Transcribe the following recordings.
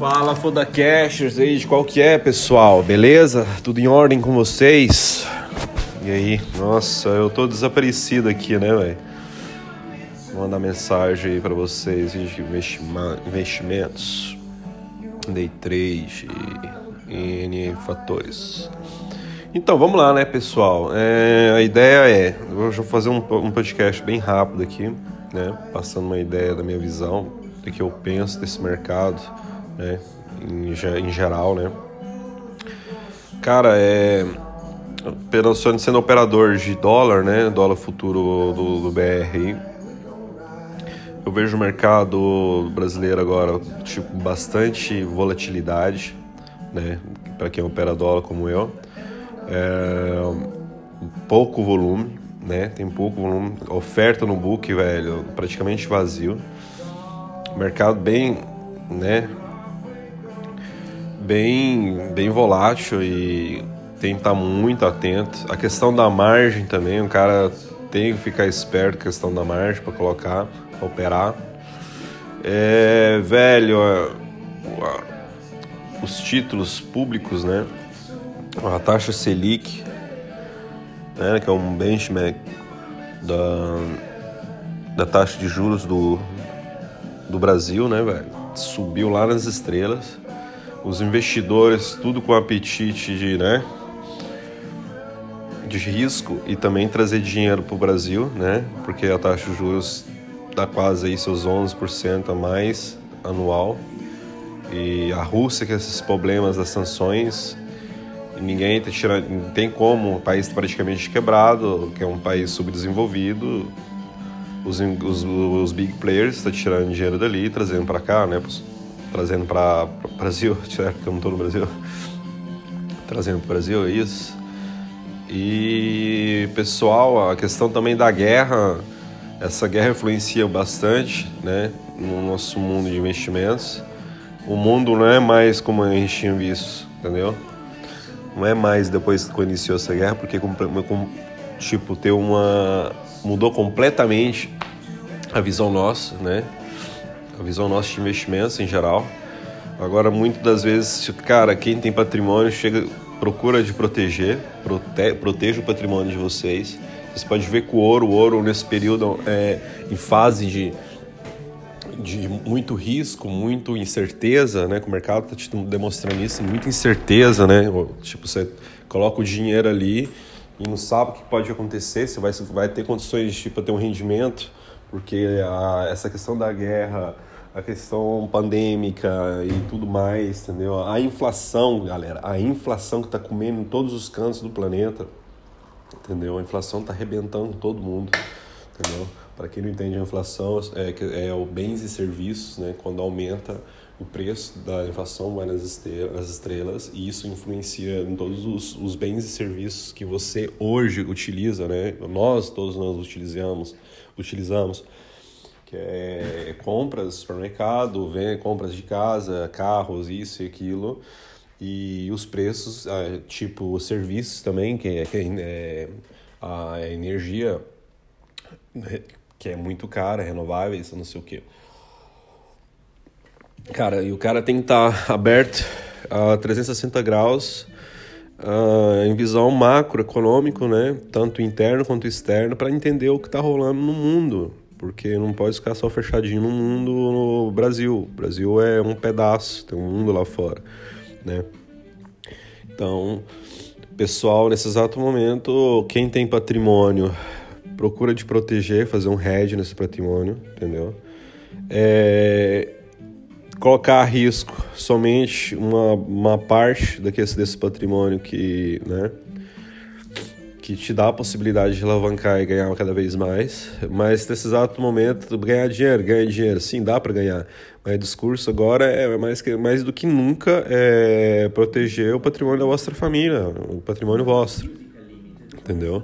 Fala Fodacashers aí, qual que é, pessoal? Beleza? Tudo em ordem com vocês? E aí? Nossa, eu tô desaparecido aqui, né, velho? Mandar mensagem aí pra vocês de investimentos, day trade e N fatores. Então, vamos lá, né, pessoal? É, a ideia é, eu vou fazer um, um podcast bem rápido aqui, né? Passando uma ideia da minha visão, do que eu penso desse mercado, né? Em, em geral, né? Cara, é sendo operador de dólar, né, dólar futuro do, do BR, eu vejo o mercado brasileiro agora tipo bastante volatilidade, né, para quem opera dólar como eu, é, pouco volume, né, tem pouco volume, oferta no book, velho, praticamente vazio, mercado bem, né, bem, bem volátil e tem que estar muito atento. A questão da margem também, o cara tem que ficar esperto com a questão da margem para colocar, pra operar. É, velho, os títulos públicos, né? A taxa Selic, né, que é um benchmark da, da taxa de juros do, do Brasil, né, velho? Subiu lá nas estrelas. Os investidores, tudo com apetite de, né? de risco e também trazer dinheiro para o Brasil, né? Porque a taxa de juros dá quase aí seus 11% a mais anual. E a Rússia com esses problemas das sanções, ninguém tá tirando, tem como, o país tá praticamente quebrado, que é um país subdesenvolvido. Os, os, os big players estão tá tirando dinheiro dali, trazendo para cá, né? Trazendo para o Brasil, certo? Que eu não estou no Brasil. Trazendo para o Brasil, é isso. E pessoal, a questão também da guerra, essa guerra influencia bastante, né, no nosso mundo de investimentos. O mundo não é mais como a gente tinha visto, entendeu? Não é mais depois que iniciou essa guerra, porque tipo ter uma mudou completamente a visão nossa, né? A visão nossa de investimentos em geral. Agora, muitas das vezes, cara, quem tem patrimônio chega procura de proteger, prote, proteja o patrimônio de vocês. Vocês podem ver que o ouro, o ouro nesse período é em fase de, de muito risco, muito incerteza, né? Que o mercado está te demonstrando isso, muita incerteza, né? Tipo, você coloca o dinheiro ali e não sabe o que pode acontecer, você vai, vai ter condições de tipo, ter um rendimento, porque a, essa questão da guerra a questão pandêmica e tudo mais, entendeu? A inflação, galera, a inflação que está comendo em todos os cantos do planeta, entendeu? A inflação está arrebentando todo mundo, entendeu? Para quem não entende a inflação, é, é o bens e serviços, né? Quando aumenta o preço da inflação vai nas estrelas, estrelas e isso influencia em todos os, os, bens e serviços que você hoje utiliza, né? Nós todos nós utilizamos, utilizamos que é compras, supermercado, vem compras de casa, carros, isso e aquilo. E os preços, ah, tipo serviços também, que é, que é a energia, que é muito cara, renováveis, não sei o que. Cara, e o cara tem que estar tá aberto a 360 graus uh, em visão macroeconômico, né? Tanto interno quanto externo, para entender o que está rolando no mundo porque não pode ficar só fechadinho no mundo no Brasil. O Brasil é um pedaço, tem um mundo lá fora, né? Então, pessoal, nesse exato momento, quem tem patrimônio, procura de proteger, fazer um hedge nesse patrimônio, entendeu? É, colocar a risco somente uma, uma parte desse, desse patrimônio que, né? Que te dá a possibilidade de alavancar e ganhar cada vez mais, mas nesse exato momento, ganhar dinheiro, ganhar dinheiro, sim, dá para ganhar, mas o discurso agora é mais, mais do que nunca é proteger o patrimônio da vossa família, o patrimônio vosso, entendeu?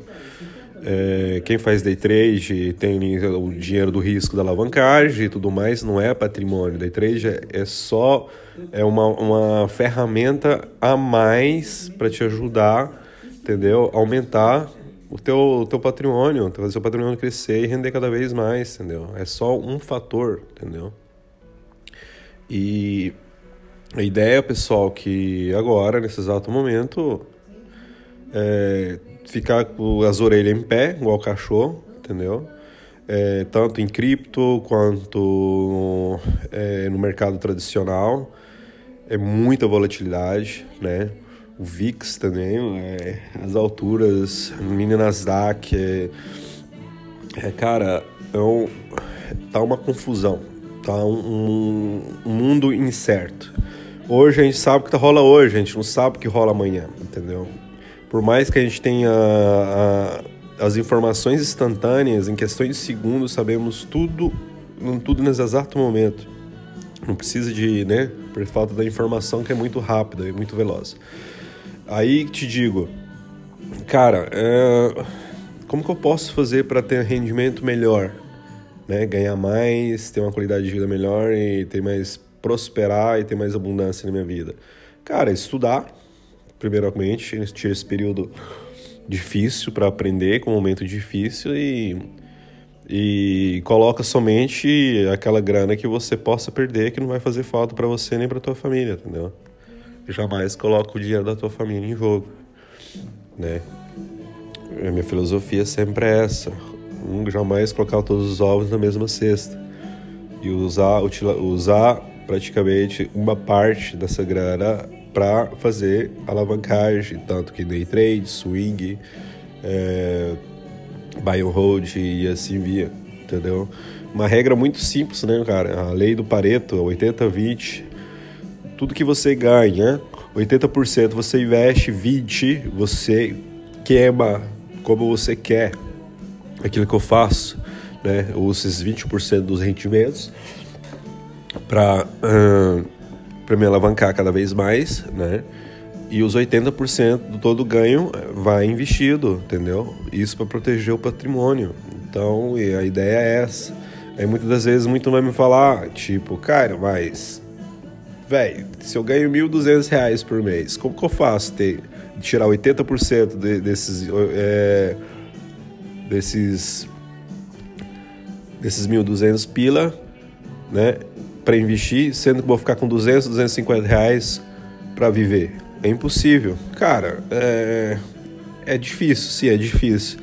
É, quem faz day trade tem o dinheiro do risco da alavancagem e tudo mais, não é patrimônio. Day trade é, é só é uma, uma ferramenta a mais para te ajudar entendeu? Aumentar o teu, o teu patrimônio, fazer o seu patrimônio crescer e render cada vez mais, entendeu? É só um fator, entendeu? E A ideia, pessoal, que agora, nesse exato momento, é ficar com as orelhas em pé, igual cachorro, entendeu? É, tanto em cripto quanto é, no mercado tradicional. É muita volatilidade, né? O VIX também, é, as alturas, mini Nasdaq, é, é, cara, é um, tá uma confusão, tá um, um, mundo incerto. Hoje a gente sabe o que rola hoje, a gente não sabe o que rola amanhã, entendeu? Por mais que a gente tenha a, as informações instantâneas, em questões de segundos, sabemos tudo, tudo nesse exato momento. Não precisa de, né, por falta da informação que é muito rápida e muito veloz. Aí te digo, cara, é, como que eu posso fazer para ter rendimento melhor? Né? Ganhar mais, ter uma qualidade de vida melhor e ter mais prosperar e ter mais abundância na minha vida? Cara, estudar, primeiramente, tira esse período difícil para aprender, com um momento difícil e e coloca somente aquela grana que você possa perder, que não vai fazer falta para você nem para tua família, entendeu? Jamais coloca o dinheiro da tua família em jogo, né? A minha filosofia sempre é essa: jamais colocar todos os ovos na mesma cesta e usar, usar praticamente uma parte dessa grana para fazer alavancagem, tanto que day trade, swing, é, buy and hold e assim via, entendeu? Uma regra muito simples, né, cara? A lei do Pareto, 80-20. Tudo que você ganha, 80% você investe, 20% você queima como você quer. Aquilo que eu faço, né? Eu uso esses 20% dos rendimentos para uh, para me alavancar cada vez mais, né? E os 80% do todo ganho vai investido, entendeu? Isso para proteger o patrimônio. Então, a ideia é essa. Aí muitas das vezes muito vai me falar, tipo, cara, mas velho, se eu ganho 1.200 reais por mês, como que eu faço ter tirar 80% de, desses é, desses desses 1.200 pila, né? para investir, sendo que vou ficar com 200, 250 reais para viver. É impossível. Cara, é, é difícil, sim, é difícil.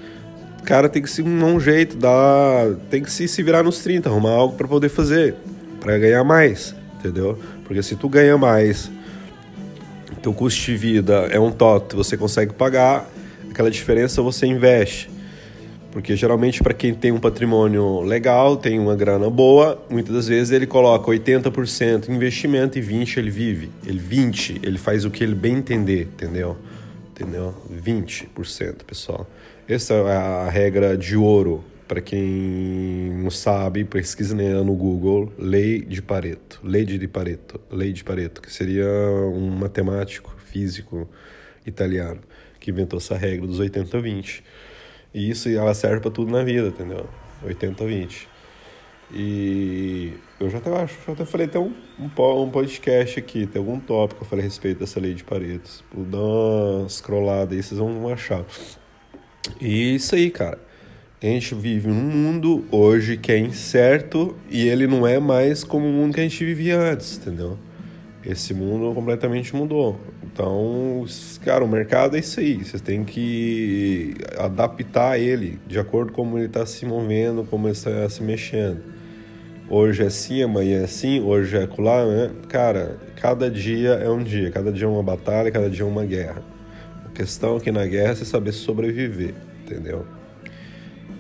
Cara tem que se um jeito, dar, tem que se, se virar nos 30, arrumar algo para poder fazer, para ganhar mais, entendeu? Porque se tu ganha mais, teu custo de vida é um toque, você consegue pagar, aquela diferença você investe. Porque geralmente para quem tem um patrimônio legal, tem uma grana boa, muitas das vezes ele coloca 80% em investimento e 20 ele vive. Ele 20, ele faz o que ele bem entender, entendeu? Entendeu? 20%, pessoal. Essa é a regra de ouro para quem não sabe, pesquisa no Google, lei de Pareto, lei de Pareto, lei de Pareto, que seria um matemático, físico italiano que inventou essa regra dos 80-20. E isso ela serve para tudo na vida, entendeu? 80-20. E eu já até acho, já até falei até um, um, podcast aqui, tem algum tópico que eu falei a respeito dessa lei de Pareto. Dar uma scrollada aí, vocês vão achar. E isso aí, cara. A gente vive num mundo hoje que é incerto e ele não é mais como o mundo que a gente vivia antes, entendeu? Esse mundo completamente mudou. Então, cara, o mercado é isso aí. Você tem que adaptar ele de acordo com como ele está se movendo, como ele está se mexendo. Hoje é assim, amanhã é assim, hoje é acolá, né? Cara, cada dia é um dia, cada dia é uma batalha, cada dia é uma guerra. A questão aqui na guerra é você saber sobreviver, entendeu?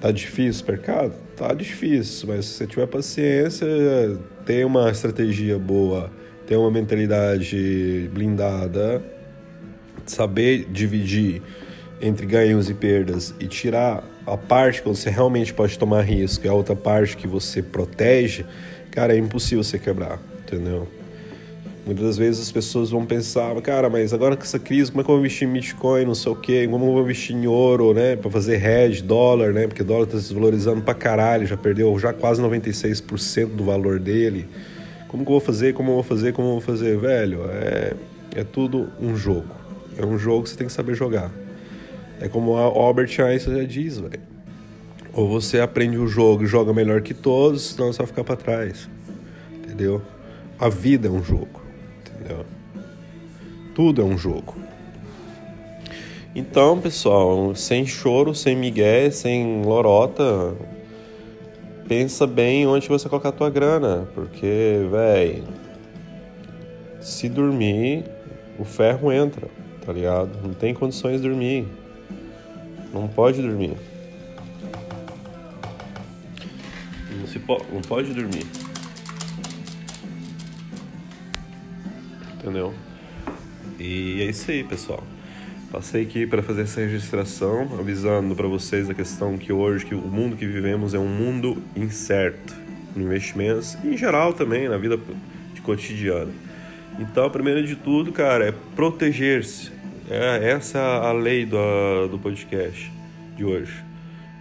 Tá difícil o mercado? Tá difícil, mas se você tiver paciência, ter uma estratégia boa ter uma mentalidade blindada, saber dividir entre ganhos e perdas e tirar a parte que você realmente pode tomar risco e a outra parte que você protege, cara, é impossível você quebrar, entendeu? Muitas das vezes as pessoas vão pensar, cara, mas agora com essa crise, como é que eu vou investir em Bitcoin, não sei o quê, como eu vou investir em ouro, né, para fazer hedge, dólar, né, porque o dólar tá se desvalorizando pra caralho, já perdeu já quase 96% do valor dele. Como que eu vou fazer? Como eu vou fazer? Como eu vou fazer? Velho, é, é tudo um jogo. É um jogo que você tem que saber jogar. É como Albert Einstein já diz, velho. Ou você aprende o jogo e joga melhor que todos, senão você vai ficar para trás. Entendeu? A vida é um jogo. Tudo é um jogo. Então, pessoal, sem choro, sem migué, sem lorota, pensa bem onde você colocar a tua grana, porque, véi, se dormir, o ferro entra, tá ligado? Não tem condições de dormir. Não pode dormir. Não, se po não pode dormir. Entendeu? E é isso aí, pessoal. Passei aqui para fazer essa registração, avisando para vocês a questão que hoje que o mundo que vivemos é um mundo incerto no investimentos e em geral também na vida de cotidiano. Então, primeiro de tudo, cara, é proteger-se. É essa é a lei do, do podcast de hoje.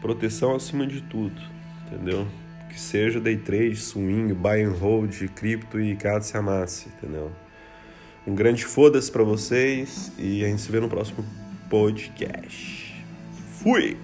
Proteção acima de tudo, entendeu? Que seja day trade, swing, buy and hold, cripto e se amasse, entendeu? Um grande foda-se pra vocês e a gente se vê no próximo podcast. Fui!